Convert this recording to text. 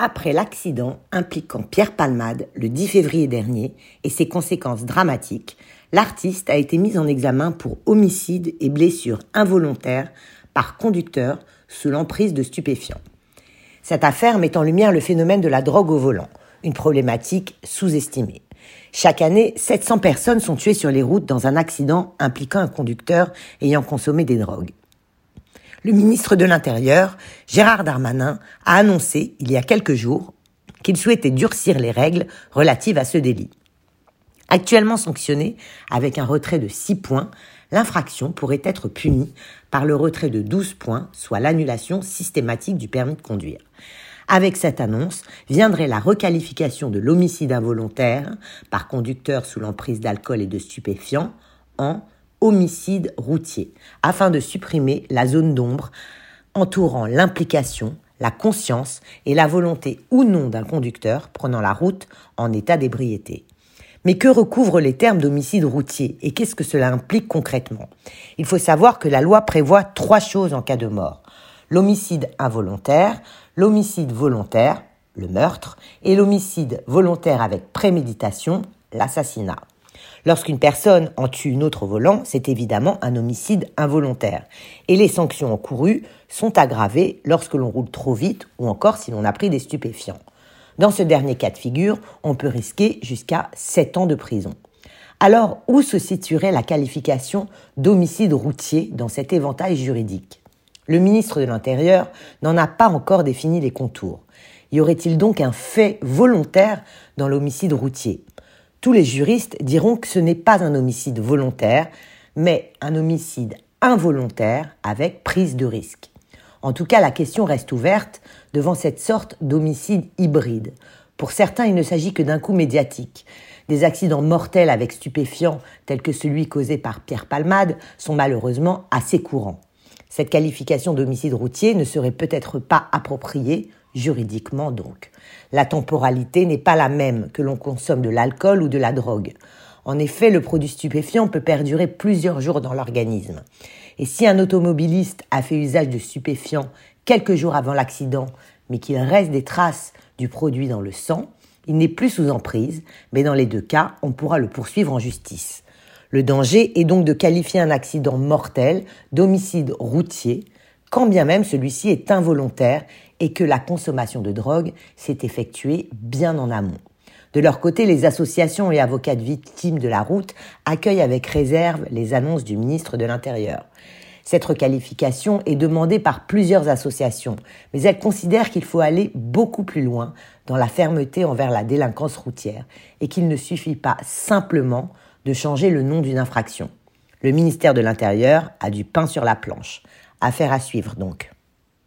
Après l'accident impliquant Pierre Palmade le 10 février dernier et ses conséquences dramatiques, l'artiste a été mis en examen pour homicide et blessure involontaire par conducteur sous l'emprise de stupéfiants. Cette affaire met en lumière le phénomène de la drogue au volant, une problématique sous-estimée. Chaque année, 700 personnes sont tuées sur les routes dans un accident impliquant un conducteur ayant consommé des drogues le ministre de l'Intérieur, Gérard Darmanin, a annoncé il y a quelques jours qu'il souhaitait durcir les règles relatives à ce délit. Actuellement sanctionné avec un retrait de 6 points, l'infraction pourrait être punie par le retrait de 12 points, soit l'annulation systématique du permis de conduire. Avec cette annonce viendrait la requalification de l'homicide involontaire par conducteur sous l'emprise d'alcool et de stupéfiants en homicide routier, afin de supprimer la zone d'ombre entourant l'implication, la conscience et la volonté ou non d'un conducteur prenant la route en état d'ébriété. Mais que recouvrent les termes d'homicide routier et qu'est-ce que cela implique concrètement? Il faut savoir que la loi prévoit trois choses en cas de mort. L'homicide involontaire, l'homicide volontaire, le meurtre, et l'homicide volontaire avec préméditation, l'assassinat. Lorsqu'une personne en tue une autre au volant, c'est évidemment un homicide involontaire. Et les sanctions encourues sont aggravées lorsque l'on roule trop vite ou encore si l'on a pris des stupéfiants. Dans ce dernier cas de figure, on peut risquer jusqu'à 7 ans de prison. Alors, où se situerait la qualification d'homicide routier dans cet éventail juridique? Le ministre de l'Intérieur n'en a pas encore défini les contours. Y aurait-il donc un fait volontaire dans l'homicide routier? Tous les juristes diront que ce n'est pas un homicide volontaire, mais un homicide involontaire avec prise de risque. En tout cas, la question reste ouverte devant cette sorte d'homicide hybride. Pour certains, il ne s'agit que d'un coup médiatique. Des accidents mortels avec stupéfiants, tels que celui causé par Pierre Palmade, sont malheureusement assez courants. Cette qualification d'homicide routier ne serait peut-être pas appropriée juridiquement donc. La temporalité n'est pas la même que l'on consomme de l'alcool ou de la drogue. En effet, le produit stupéfiant peut perdurer plusieurs jours dans l'organisme. Et si un automobiliste a fait usage de stupéfiants quelques jours avant l'accident, mais qu'il reste des traces du produit dans le sang, il n'est plus sous emprise, mais dans les deux cas, on pourra le poursuivre en justice. Le danger est donc de qualifier un accident mortel d'homicide routier, quand bien même celui-ci est involontaire et que la consommation de drogue s'est effectuée bien en amont. De leur côté, les associations et avocats de victimes de la route accueillent avec réserve les annonces du ministre de l'Intérieur. Cette requalification est demandée par plusieurs associations, mais elles considèrent qu'il faut aller beaucoup plus loin dans la fermeté envers la délinquance routière et qu'il ne suffit pas simplement de changer le nom d'une infraction. Le ministère de l'Intérieur a du pain sur la planche. Affaire à suivre donc.